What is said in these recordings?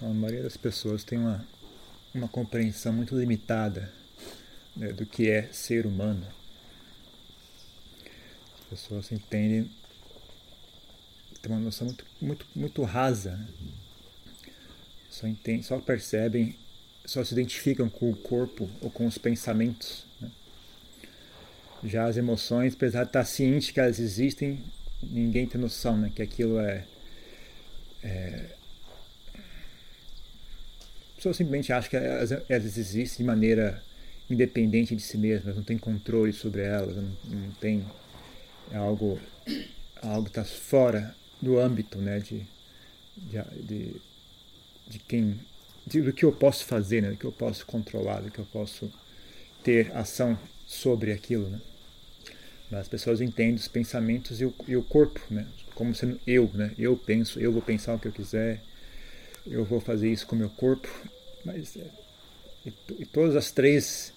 A maioria das pessoas tem uma, uma compreensão muito limitada né, do que é ser humano. As pessoas entendem, têm uma noção muito, muito, muito rasa. Né? Só, entendem, só percebem, só se identificam com o corpo ou com os pensamentos. Né? Já as emoções, apesar de estar ciente que elas existem, ninguém tem noção né, que aquilo é, é pessoas simplesmente acham que elas, elas, existem de maneira independente de si mesmas, não tem controle sobre elas, não, não tem é algo algo está fora do âmbito, né, de, de, de, de quem de, do que eu posso fazer, né, do que eu posso controlar, do que eu posso ter ação sobre aquilo, né. Mas as pessoas entendem os pensamentos e o, e o corpo, né, como sendo eu, né, eu penso, eu vou pensar o que eu quiser, eu vou fazer isso com o meu corpo, mas é, e, e, todas as três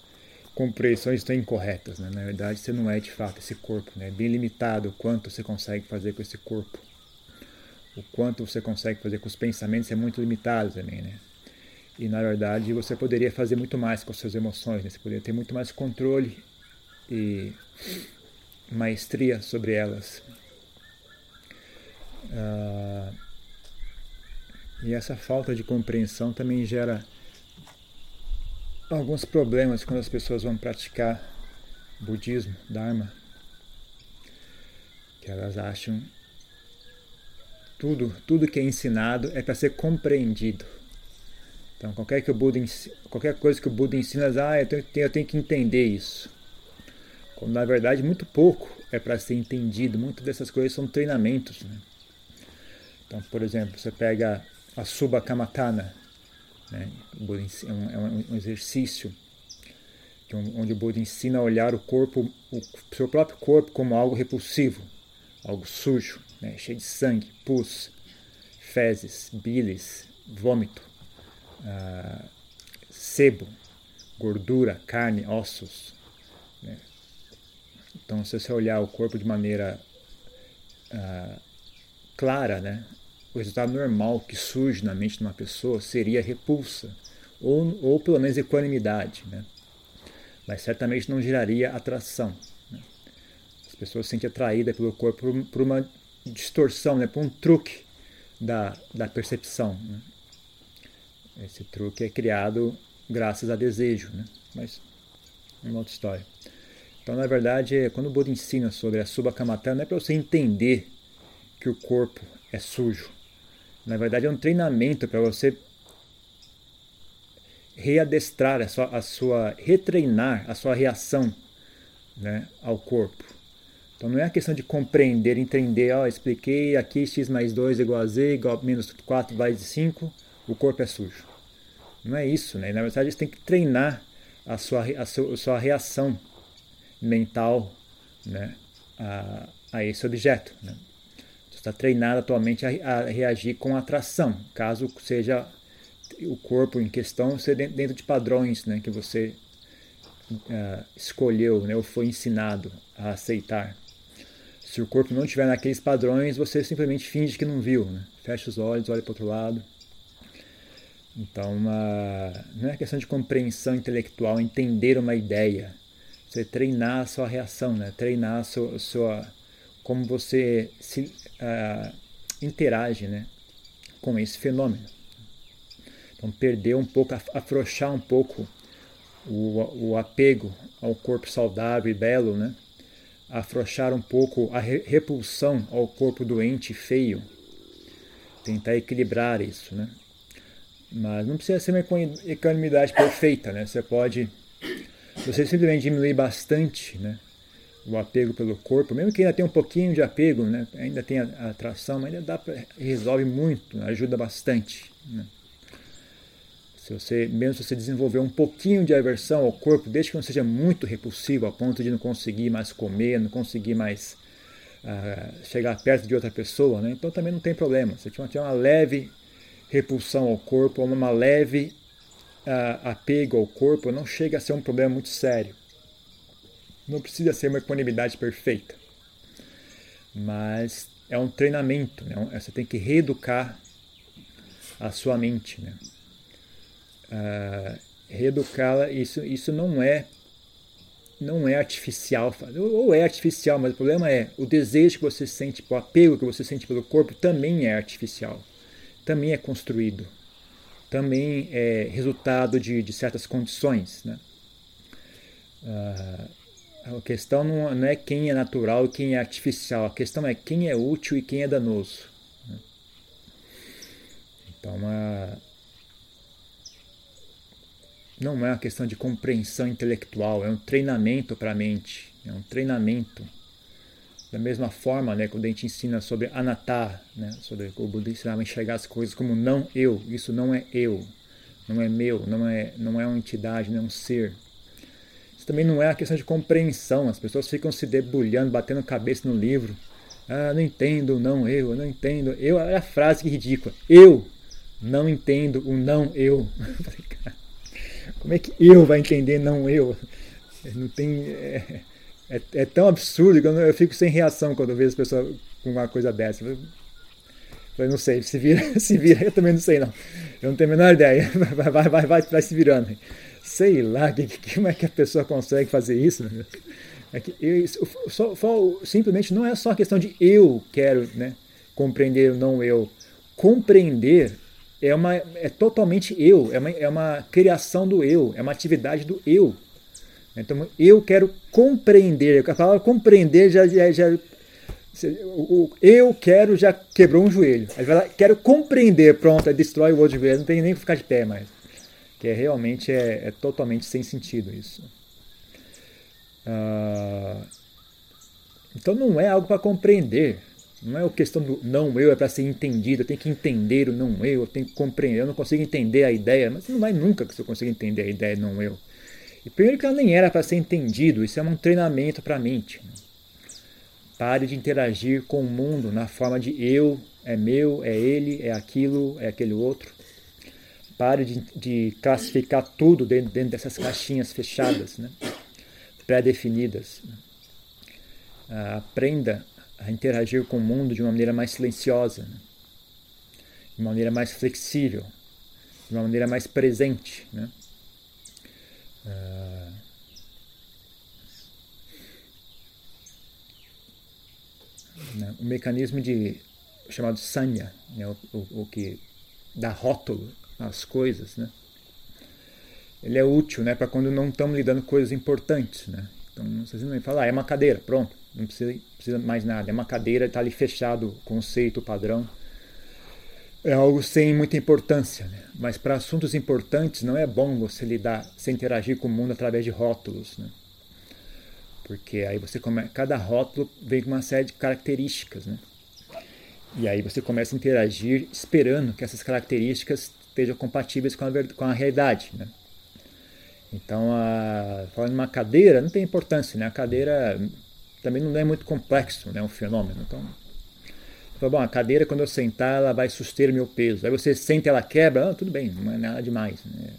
compreensões estão incorretas, né? Na verdade, você não é de fato esse corpo, né? É bem limitado o quanto você consegue fazer com esse corpo. O quanto você consegue fazer com os pensamentos é muito limitado também, né? E na verdade, você poderia fazer muito mais com as suas emoções, né? Você poderia ter muito mais controle e maestria sobre elas. Uh, e essa falta de compreensão também gera alguns problemas quando as pessoas vão praticar budismo, dharma, que elas acham tudo, tudo que é ensinado é para ser compreendido. Então, qualquer, que o Buda, qualquer coisa que o Buda ensina, ah, eu tenho, eu tenho que entender isso. Quando, na verdade, muito pouco é para ser entendido. Muitas dessas coisas são treinamentos. Né? Então, por exemplo, você pega a Subhakamatana. Né? É, um, é exercício onde o Buda ensina a olhar o corpo, o seu próprio corpo, como algo repulsivo, algo sujo, né? cheio de sangue, pus, fezes, bilis, vômito, uh, sebo, gordura, carne, ossos. Né? Então, se você olhar o corpo de maneira uh, clara, né? O resultado normal que surge na mente de uma pessoa seria repulsa, ou, ou pelo menos equanimidade, né? mas certamente não geraria atração. Né? As pessoas se sentem atraídas pelo corpo por, por uma distorção, né? por um truque da, da percepção. Né? Esse truque é criado graças a desejo, né? mas é uma outra história. Então, na verdade, quando o Buda ensina sobre a Subhakamatana, não é para você entender que o corpo é sujo, na verdade, é um treinamento para você readestrar a sua, a sua, retreinar a sua reação né, ao corpo. Então não é a questão de compreender, entender, ó, expliquei aqui x mais 2 igual a z, igual a menos 4 mais 5, o corpo é sujo. Não é isso, né? Na verdade, você tem que treinar a sua, a sua, a sua reação mental né, a, a esse objeto. Né? Está treinado atualmente a, a, reagir com atração, caso seja o corpo em questão ser dentro de padrões né, que você uh, escolheu né, ou foi ensinado a aceitar. Se o corpo não estiver naqueles padrões, você simplesmente finge que não viu, né? fecha os olhos, olha para o outro lado. Então, não é questão de compreensão intelectual, entender uma ideia. Você treinar a sua reação, né? treinar a sua, a sua como você se uh, interage né, com esse fenômeno. Então, perder um pouco, afrouxar um pouco o, o apego ao corpo saudável e belo, né? afrouxar um pouco a repulsão ao corpo doente e feio, tentar equilibrar isso, né? Mas não precisa ser uma equanimidade perfeita, né? Você pode, você simplesmente diminuir bastante, né? O apego pelo corpo, mesmo que ainda tenha um pouquinho de apego, né? ainda tem a atração, mas ainda dá pra, resolve muito, ajuda bastante. Né? Se você, mesmo se você desenvolver um pouquinho de aversão ao corpo, desde que não seja muito repulsivo, a ponto de não conseguir mais comer, não conseguir mais uh, chegar perto de outra pessoa, né? então também não tem problema. Se tiver uma leve repulsão ao corpo, uma leve uh, apego ao corpo, não chega a ser um problema muito sério. Não precisa ser uma equanimidade perfeita, mas é um treinamento. Né? Você tem que reeducar a sua mente. Né? Uh, reeducá-la, isso, isso não é não é artificial, ou é artificial, mas o problema é o desejo que você sente, o apego que você sente pelo corpo também é artificial, também é construído, também é resultado de, de certas condições. Né? Uh, a questão não, é quem é natural e quem é artificial, a questão é quem é útil e quem é danoso. Né? Então, uh, não é uma questão de compreensão intelectual, é um treinamento para a mente, é um treinamento. Da mesma forma, né, quando a gente ensina sobre anatta, né, sobre o Buda ensinava a enxergar as coisas como não eu, isso não é eu, não é meu, não é, não é uma entidade, não é um ser. Isso também não é uma questão de compreensão, as pessoas ficam se debulhando, batendo cabeça no livro. Ah, não entendo, não eu, não entendo. Eu, é a frase que ridícula. Eu não entendo o não eu. Como é que eu vai entender, não eu? Não tem. É, é, é tão absurdo que eu, eu, fico sem reação quando eu vejo as pessoas com uma coisa dessa. Eu, eu não sei, se vira, se vira, eu também não sei não. Eu não tenho a menor ideia. Vai, vai, vai, vai, vai se virando. Sei lá, que, que, como é que a pessoa consegue fazer isso? É que eu, só, só, simplesmente não é só questão de eu quero né, compreender o não eu. Compreender é, uma, é totalmente eu, é uma, é uma criação do eu, é uma atividade do eu. Então, eu quero compreender. A palavra compreender já, já, já o, eu quero já quebrou um joelho. Aí vai lá, quero compreender, pronto, aí destrói o outro joelho, não tem nem que ficar de pé mais. Que é, realmente é, é totalmente sem sentido isso. Ah, então não é algo para compreender. Não é a questão do não eu é para ser entendido, eu tenho que entender o não eu, eu tenho que compreender, eu não consigo entender a ideia, mas não vai nunca que você consiga entender a ideia não eu. E primeiro que ela nem era para ser entendido, isso é um treinamento para a mente. Né? Pare de interagir com o mundo na forma de eu, é meu, é ele, é aquilo, é aquele outro. Pare de, de classificar tudo dentro, dentro, dessas caixinhas fechadas, né? pré-definidas. Ah, aprenda a interagir com o mundo de uma maneira mais silenciosa, né? de uma maneira mais flexível, de uma maneira mais presente. Né? Uh... O mecanismo de chamado sanya, né? o, o, o que dá rótulo às coisas, né? ele é útil né? para quando não estamos lidando com coisas importantes. Né? Então, vocês não falar, ah, é uma cadeira, pronto não precisa, precisa mais nada. É uma cadeira, está ali fechado, conceito, padrão. É algo sem muita importância, né? mas para assuntos importantes não é bom você lidar, se interagir com o mundo através de rótulos, né? porque aí você come... cada rótulo vem com uma série de características, né? e aí você começa a interagir esperando que essas características estejam compatíveis com a, com a realidade, né? Então, a... falando de uma cadeira, não tem importância, né? A cadeira também não é muito complexo, né, um fenômeno. Então, bom, a cadeira quando eu sentar ela vai suster meu peso. Aí você senta ela quebra, ah, tudo bem, não é nada demais. Né?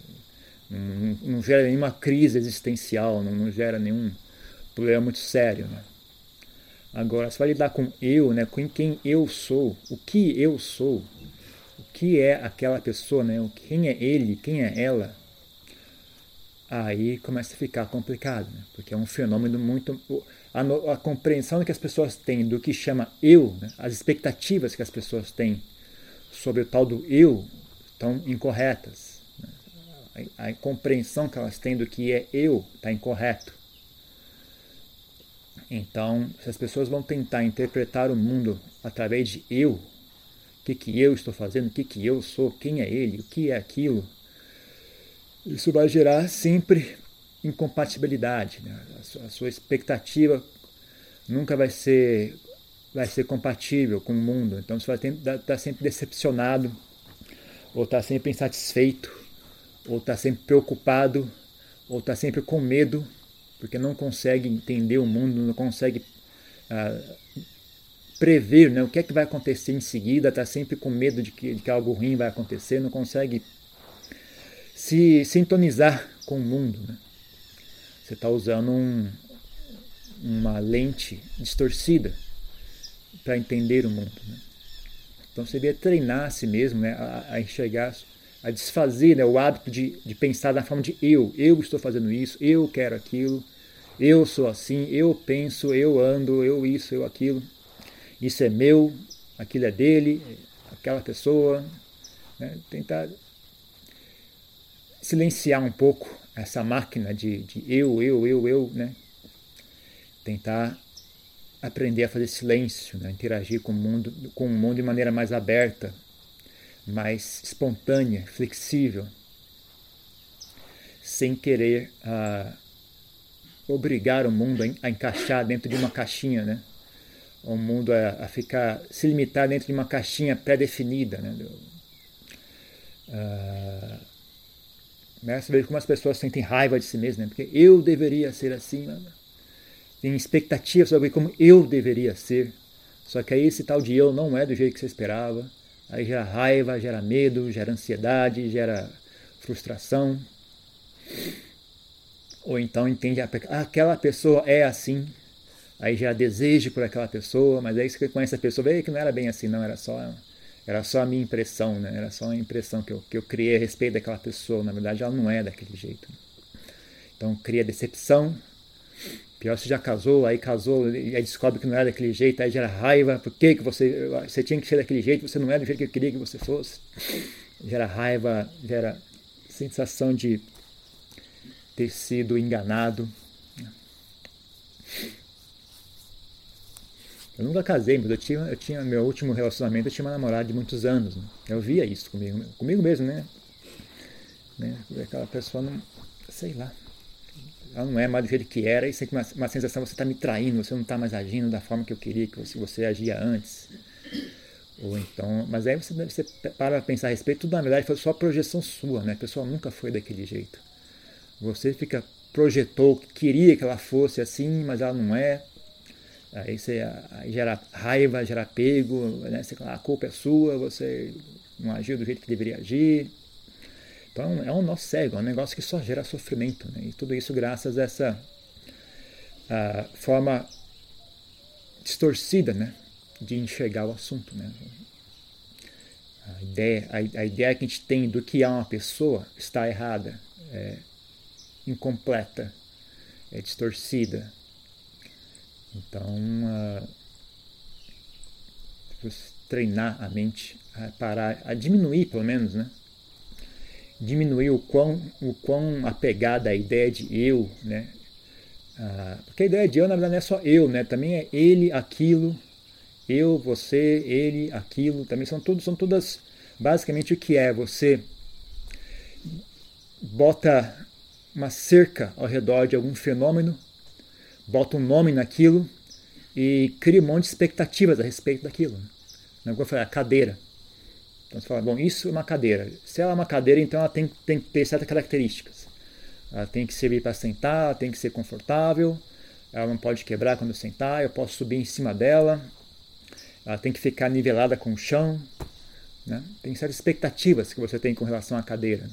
Não, não, não, gera nenhuma crise existencial, não, não, gera nenhum problema muito sério. Né? Agora, você vai lidar com eu, né, com quem eu sou, o que eu sou, o que é aquela pessoa, né, quem é ele, quem é ela, aí começa a ficar complicado, né? porque é um fenômeno muito a, a, compreensão que as pessoas têm do que chama eu, né? as expectativas que as pessoas têm sobre o tal do eu estão incorretas. Né? A, a, compreensão que elas têm do que é eu está incorreto. Então, se as pessoas vão tentar interpretar o mundo através de eu, o que, que eu estou fazendo, o que, que eu sou, quem é ele, o que é aquilo, isso vai gerar sempre incompatibilidade. Né? A, sua, expectativa nunca vai ser, vai ser compatível com o mundo. Então você vai estar tá sempre decepcionado, ou estar tá sempre insatisfeito, ou estar tá sempre preocupado, ou estar sempre com medo, porque não consegue entender o mundo, não consegue ah, prever né, o que é que vai acontecer em seguida, está sempre com medo de que, de que algo ruim vai acontecer, não consegue se sintonizar com o mundo. Né? Você está usando um, uma lente distorcida para entender o mundo. Né? Então você devia treinar a si mesmo né, a, a enxergar, a desfazer né, o hábito de, de pensar na forma de eu. Eu estou fazendo isso, eu quero aquilo, eu sou assim, eu penso, eu ando, eu isso, eu aquilo. Isso é meu, aquilo é dele, aquela pessoa. Né, tentar silenciar um pouco essa máquina de, de eu, eu, eu, eu, né? Tentar aprender a fazer silêncio, né? interagir com o mundo, com o mundo de maneira mais aberta, mais espontânea, flexível, sem querer uh, obrigar o mundo a, encaixar dentro de uma caixinha, né? O mundo a, a ficar se limitar dentro de uma caixinha pré-definida, né? Uh, né? Você vê como as pessoas sentem raiva de si mesmas, né? porque eu deveria ser assim. Né? tem expectativa sobre como eu deveria ser. Só que aí esse tal de eu não é do jeito que você esperava. Aí gera raiva, gera medo, gera ansiedade, gera frustração. Ou então entende ah, aquela pessoa é assim. Aí já desejo por aquela pessoa, mas aí você conhece a pessoa, vê que não era bem assim, não, era só era só a minha impressão, né? Era só a impressão que eu, que eu criei a respeito daquela pessoa. Na verdade, ela não é daquele jeito. Então cria decepção, Pior se já casou, aí casou, e aí descobre que não era daquele jeito, aí gera raiva, por que, que você, você tinha que ser daquele jeito, você não é do jeito que eu queria que você fosse. Gera raiva, gera sensação de ter sido enganado. Eu nunca casei, mas eu tinha, eu tinha meu último relacionamento, eu tinha uma namorada de muitos anos. Né? Eu via isso comigo, comigo mesmo, né? né? Aquela pessoa não, sei lá, ela não é mais do jeito que era, e tem uma, uma sensação, você está me traindo, você não está mais agindo da forma que eu queria que você, você agia antes. Ou então, mas aí você, você para pensar a respeito, tudo na verdade foi só projeção sua, né? A pessoa nunca foi daquele jeito. Você fica projetou que queria que ela fosse assim, mas ela não é. Aí você gera raiva, gera apego, né? Você, a culpa é sua, você não agiu do jeito que deveria agir. Então é um nó cego, é um negócio que só gera sofrimento. Né? E tudo isso graças a essa a forma distorcida né? de enxergar o assunto. Né? A, ideia, a, a, ideia que a gente tem do que é uma pessoa está errada, é incompleta, é distorcida. Então, uh, treinar a mente a parar, a diminuir pelo menos, né? diminuir o quão, o quão apegada à ideia de eu, né? Ah, porque a ideia de eu, na verdade, não é só eu, né? Também é ele, aquilo, eu, você, ele, aquilo, também são todos, são todas basicamente o que é. Você bota uma cerca ao redor de algum fenômeno, bota um nome naquilo e cria um monte de expectativas a respeito daquilo. Né? Como eu falei, a cadeira. Então você fala, bom, isso é uma cadeira. Se ela é uma cadeira, então ela tem, tem que ter certas características. Ela tem que servir para sentar, tem que ser confortável, ela não pode quebrar quando eu sentar, eu posso subir em cima dela, ela tem que ficar nivelada com o chão. Né? Tem certas expectativas que você tem com relação à cadeira.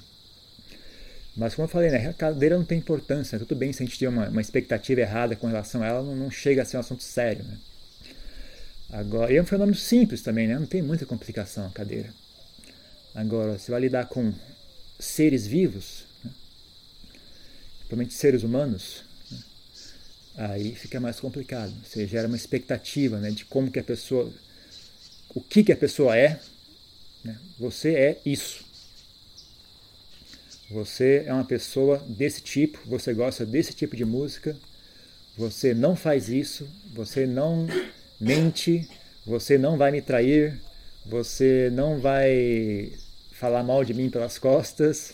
Mas como eu falei, né, a cadeira não tem importância. Tudo bem se a gente tiver uma, uma expectativa errada com relação a ela, não, não chega a ser um assunto sério. Né? Agora, e é um fenômeno simples também, né? não tem muita complicação a cadeira. Agora, você vai lidar com seres vivos, né? principalmente seres humanos, né? aí fica mais complicado. Você gera uma expectativa né, de como que a pessoa, o que que a pessoa é. Né? Você é isso. Você é uma pessoa desse tipo, você gosta desse tipo de música, você não faz isso, você não mente, você não vai me trair, você não vai falar mal de mim pelas costas,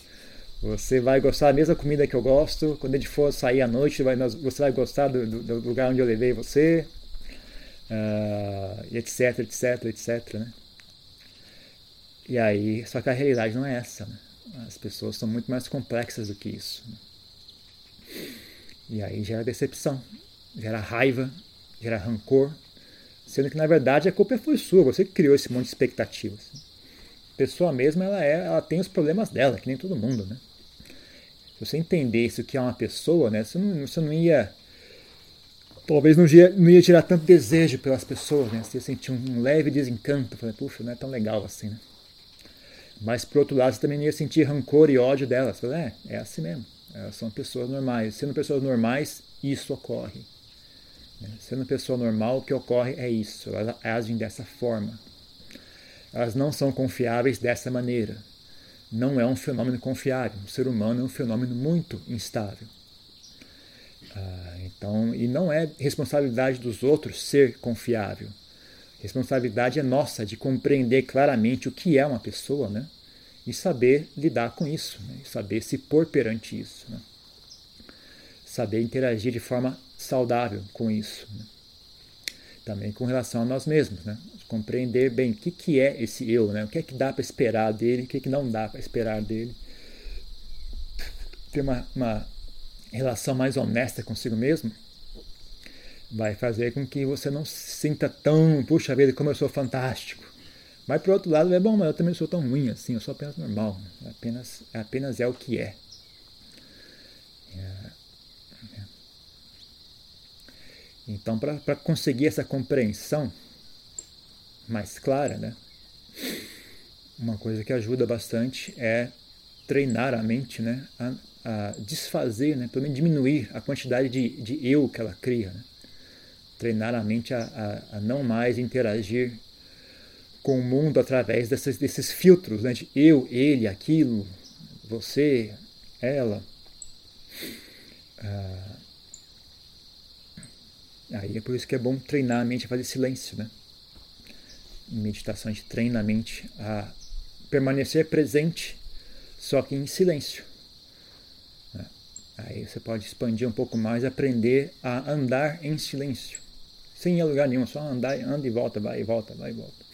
você vai gostar da mesma comida que eu gosto, quando a gente for sair à noite, você vai gostar do, do, lugar onde eu levei você, uh, etc, etc, etc. Né? E aí, só que a realidade não é essa. Né? As pessoas são muito mais complexas do que isso. E aí gera decepção, gera raiva, gera rancor, sendo que na verdade a culpa foi sua, você criou esse monte de expectativas. A pessoa mesma ela é, ela tem os problemas dela, que nem todo mundo, né? Se você entendesse o que é uma pessoa, né, você não, você não ia talvez não ia, não ia tirar tanto desejo pelas pessoas, né? Você ia sentir um leve desencanto, falei, puxa, não é tão legal assim, né? Mas por outro lado, você também ia sentir rancor e ódio delas. É, é assim mesmo. Elas são pessoas normais. Sendo pessoas normais, isso ocorre. Né? Sendo pessoa normal, o que ocorre é isso. Elas agem dessa forma. Elas não são confiáveis dessa maneira. Não é um fenômeno confiável. O ser humano é um fenômeno muito instável. Ah, então, e não é responsabilidade dos outros ser confiável. Responsabilidade é nossa de compreender claramente o que é uma pessoa, né? E saber lidar com isso, né? saber se pôr perante isso, né? saber interagir de forma saudável com isso. Né? Também com relação a nós mesmos, né? compreender bem o que, que é esse eu, né? o que é que dá para esperar dele, o que, é que não dá para esperar dele. Ter uma, uma relação mais honesta consigo mesmo vai fazer com que você não se sinta tão, puxa vida, como eu sou fantástico. Mas por outro lado, é bom, mas eu também sou tão ruim assim, eu sou apenas normal, apenas, apenas é o que é. é, é. Então, para conseguir essa compreensão mais clara, né? uma coisa que ajuda bastante é treinar a mente né? a, a desfazer, né? pelo menos diminuir a quantidade de, de eu que ela cria. Né? Treinar a mente a, a, a, não mais interagir com o mundo através desses, desses filtros, né, de eu, ele, aquilo, você, ela. Ah, aí é por isso que é bom treinar a mente a fazer silêncio, né? Em meditação a gente treina a mente a permanecer presente, só que em silêncio. Né. Aí você pode expandir um pouco mais, aprender a andar em silêncio sem ir a lugar nenhum, só andar, anda e volta, vai e volta, vai e volta.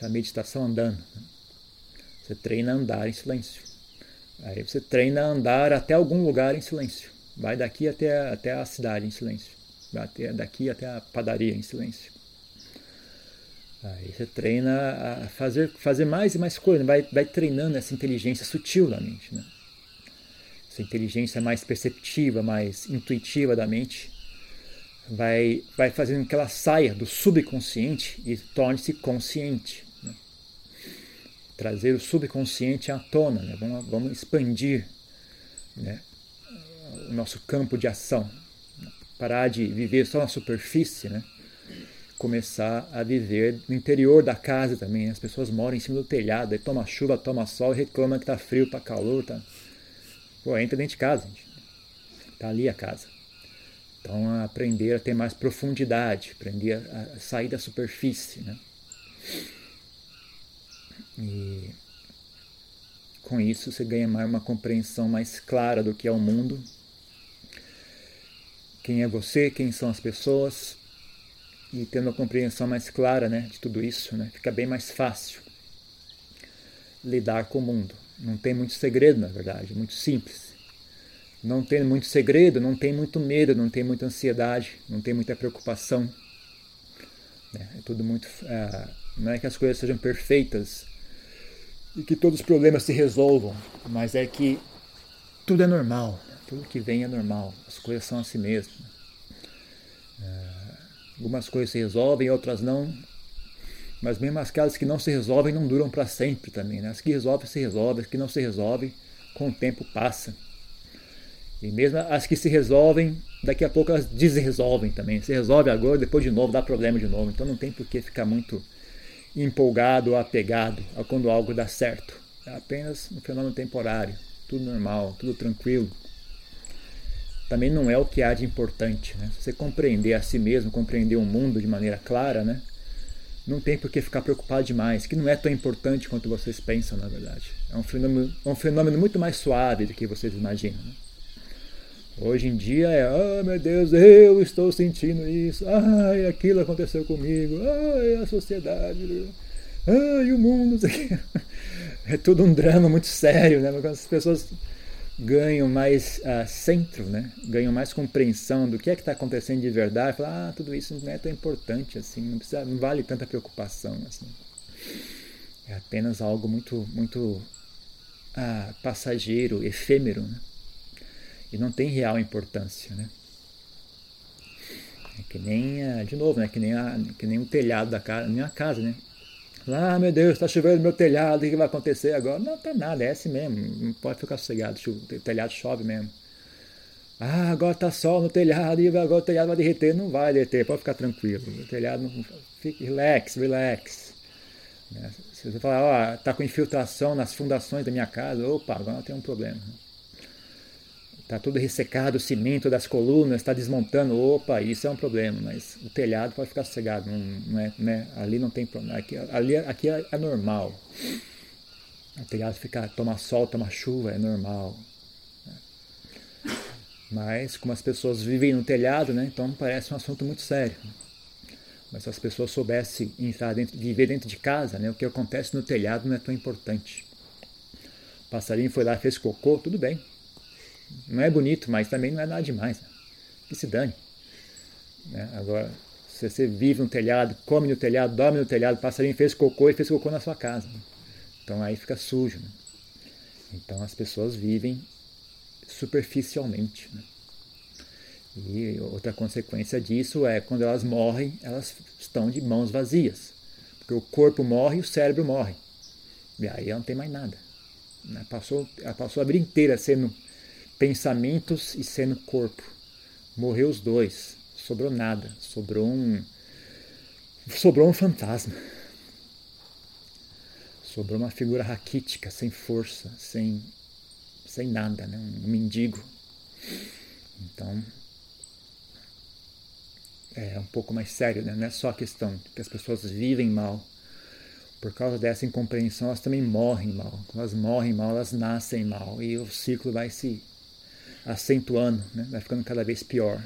É a meditação andando. Você treina a andar em silêncio. Aí você treina a andar até algum lugar em silêncio. Vai daqui até, até a cidade em silêncio. Vai até, daqui até a padaria em silêncio. Aí você treina a fazer, fazer mais e mais coisas, vai, vai treinando essa inteligência sutil da mente. Né? Essa inteligência mais perceptiva, mais intuitiva da mente vai, vai fazendo que ela saia do subconsciente e torne-se consciente. Né? Trazer o subconsciente à tona, né? vamos, vamos expandir né? o nosso campo de ação. Parar de viver só na superfície, né? começar a viver no interior da casa também. Né? As pessoas moram em cima do telhado, aí toma chuva, toma sol, reclama que está frio, está calor. Tá... Pô, entra dentro de casa, gente. Tá ali a casa. Então, aprender a ter mais profundidade, aprender a, sair da superfície. Né? E com isso você ganha mais uma compreensão mais clara do que é o mundo, quem é você, quem são as pessoas, e tendo uma compreensão mais clara né, de tudo isso, né, fica bem mais fácil lidar com o mundo. Não tem muito segredo, na verdade, é muito simples não tem muito segredo, não tem muito medo, não tem muita ansiedade, não tem muita preocupação. É, é tudo muito. É, não é que as coisas sejam perfeitas e que todos os problemas se resolvam, mas é que tudo é normal, tudo que vem é normal, as coisas são assim mesmo. É, algumas coisas se resolvem, outras não, mas mesmo aquelas que não se resolvem não duram para sempre também. Né? As que resolvem se resolvem, as que não se resolvem, com o tempo passa. E mesmo as que se resolvem, daqui a pouco elas desresolvem também. Se resolve agora, depois de novo dá problema de novo. Então não tem por que ficar muito empolgado ou apegado a quando algo dá certo. É apenas um fenômeno temporário, tudo normal, tudo tranquilo. Também não é o que há de importante. Né? Se você compreender a si mesmo, compreender o mundo de maneira clara, né? não tem por que ficar preocupado demais, que não é tão importante quanto vocês pensam, na verdade. É um fenômeno, um fenômeno muito mais suave do que vocês imaginam. Né? Hoje em dia é, ah, oh, meu Deus, eu estou sentindo isso, ai, aquilo aconteceu comigo, ai, a sociedade, ai, o mundo, é tudo um drama muito sério, né? Porque as pessoas ganham mais uh, centro, né? Ganham mais compreensão do que é que está acontecendo de verdade, falam, ah, tudo isso não é tão importante assim, não precisa, não vale tanta preocupação assim. É apenas algo muito, muito uh, passageiro, efêmero, né? E não tem real importância. Né? É que nem, de novo, né? que, nem a, que nem o telhado da casa, minha casa, né? Ah, meu Deus, está chovendo no meu telhado, o que vai acontecer agora? Não, tá nada, é assim mesmo, não pode ficar sossegado, o telhado chove mesmo. Ah, agora tá sol no telhado e agora o telhado vai derreter. Não vai derreter, pode ficar tranquilo. O telhado não. Fique relax, relax. Né? Se você falar, ó, tá com infiltração nas fundações da minha casa, opa, agora tem um problema. Tá tudo ressecado, o cimento das colunas está desmontando, opa, isso é um problema, mas o telhado pode ficar sossegado, não, não é, né? ali não tem problema, aqui, ali, aqui é, é normal. O telhado ficar, tomar sol, tomar chuva, é normal. Mas como as pessoas vivem no telhado, né, então parece um assunto muito sério. Mas se as pessoas soubessem entrar dentro, viver dentro de casa, né, o que acontece no telhado não é tão importante. O passarinho foi lá fez cocô, tudo bem. Não é bonito, mas também não é nada demais. Né? Que se dane. Né? Agora, se você vive no telhado, come no telhado, dorme no telhado, passarinho fez cocô e fez cocô na sua casa. Né? Então aí fica sujo. Né? Então as pessoas vivem superficialmente. Né? E outra consequência disso é quando elas morrem, elas estão de mãos vazias. Porque o corpo morre e o cérebro morre. E aí ela não tem mais nada. Né? Passou, ela passou a vida inteira sendo pensamentos e sendo corpo. Morreu os dois. Sobrou nada. Sobrou um. Sobrou um fantasma. Sobrou uma figura raquítica, sem força, sem sem nada, né? um mendigo. Então, é um pouco mais sério, né? não é só a questão que as pessoas vivem mal. Por causa dessa incompreensão, elas também morrem mal. Quando elas morrem mal, elas nascem mal. E o ciclo vai se acentuando, né? vai ficando cada vez pior.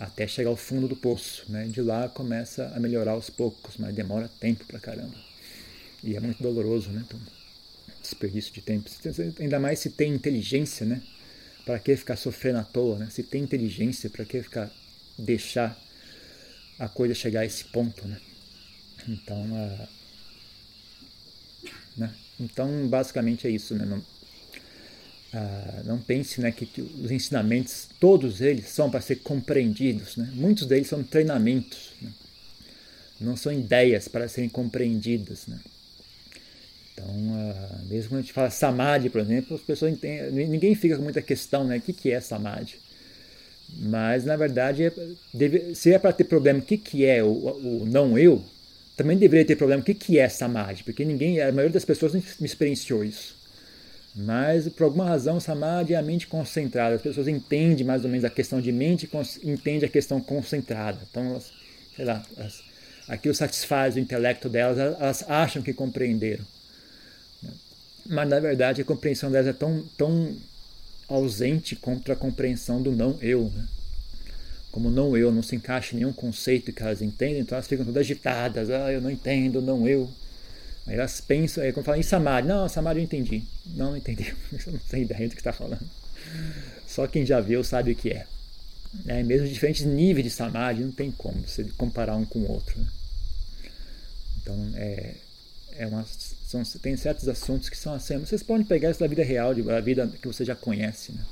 Até chegar ao fundo do poço. Né? De lá começa a melhorar aos poucos, mas demora tempo pra caramba. E é muito doloroso, né? Então, desperdício de tempo. Ainda mais se tem inteligência, né? Para que ficar sofrendo à toa, né? Se tem inteligência, para que ficar deixar a coisa chegar a esse ponto, né? Então, uh, né? então basicamente é isso, né? Não, uh, não pense, né, que, os ensinamentos, todos eles, são para ser compreendidos, né? Muitos deles são treinamentos, né? não são ideias para serem compreendidas, né? Então, uh, mesmo quando a gente fala samadhi, por exemplo, as pessoas entendem, ninguém fica com muita questão, né? O que, que é samadhi? Mas, na verdade, é, deve, se é para ter problema, o que, que é o, o, não eu, também deveria ter problema, o que, que é samadhi? Porque ninguém, a maioria das pessoas não experienciou isso. Mas, por alguma razão, samadhi é a mente concentrada. As pessoas entendem mais ou menos a questão de mente entendem a questão concentrada. Então, elas, sei lá, elas, aquilo satisfaz o intelecto delas, elas acham que compreenderam mas na verdade a compreensão delas é tão, tão ausente contra a compreensão do não eu. Né? Como não eu não se encaixa em nenhum conceito que elas entendem, então elas ficam todas agitadas, ah, eu não entendo, não eu. Aí elas pensam, aí quando falam em Samadhi, não, Samadhi eu entendi. Não, não entendi, eu não tenho ideia do que está falando. Só quem já viu sabe o que é. é. Mesmo diferentes níveis de Samadhi, não tem como você comparar um com o outro. Né? Então, é, é uma, são, tem certos assuntos que são assim. Vocês podem pegar isso da vida real, da vida que você já conhece. Né?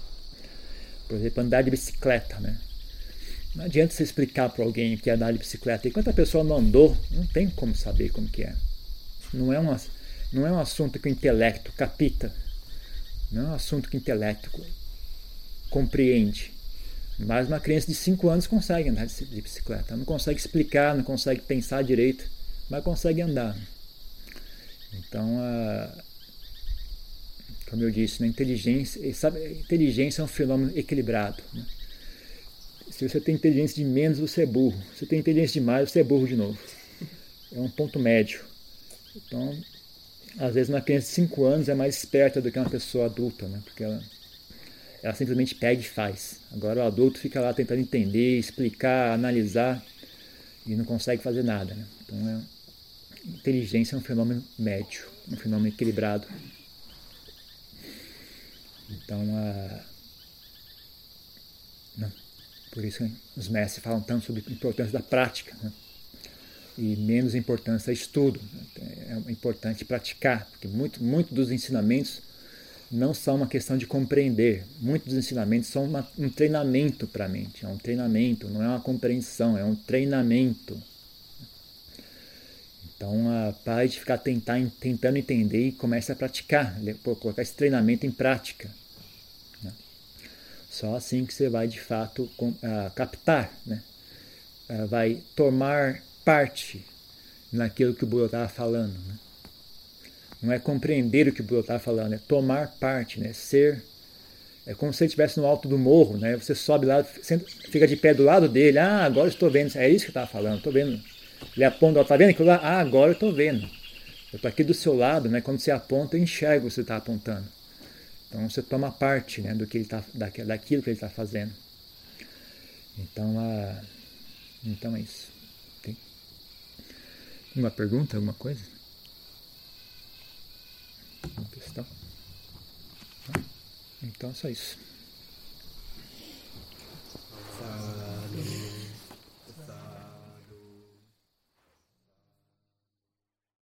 Por exemplo, andar de bicicleta. Né? Não adianta você explicar para alguém o que é andar de bicicleta. Enquanto a pessoa não andou, não tem como saber como que é. Não é, uma, não é um assunto que o intelecto capita. Não é um assunto que o intelecto compreende. Mas uma criança de 5 anos consegue andar de bicicleta. Não consegue explicar, não consegue pensar direito, mas consegue andar. Então, a, como eu disse, né, inteligência, sabe, inteligência é um fenômeno equilibrado. Né? Se você tem inteligência de menos, você é burro. Se você tem inteligência de mais, você é burro de novo. É um ponto médio. Então, às vezes uma criança de 5 anos é mais esperta do que uma pessoa adulta, né? porque ela, ela simplesmente pega e faz. Agora o adulto fica lá tentando entender, explicar, analisar e não consegue fazer nada. Né? Então é, inteligência é um fenômeno médio, um fenômeno equilibrado. Então, uh, não, por isso os mestres falam tanto sobre a importância da prática né? E menos importância do estudo. É importante praticar, porque muito, muito dos ensinamentos não são uma questão de compreender. Muitos dos ensinamentos são uma, um treinamento para a mente. É um treinamento, não é uma compreensão, é um treinamento. Então, uh, pare de ficar tentar, tentando entender e comece a praticar, colocar esse treinamento em prática. Né? Só assim que você vai, de fato, com, uh, captar, né? uh, vai tomar parte naquilo que o Buda estava falando. Né? Não é compreender o que o Buda está falando, é tomar parte, né? Ser. É como se ele estivesse no alto do morro, né? Você sobe lá, fica de pé do lado dele. Ah, agora estou vendo. É isso que estava falando, estou vendo. Ele aponta, está vendo aquilo lá? Ah, agora eu estou vendo. Eu estou aqui do seu lado, né? Quando você aponta, eu enxergo o que você está apontando. Então você toma parte né, do que ele tá, daquilo que ele está fazendo. Então, então é isso. Uma pergunta, alguma coisa? Uma questão? Tá. Então, só isso. Tá.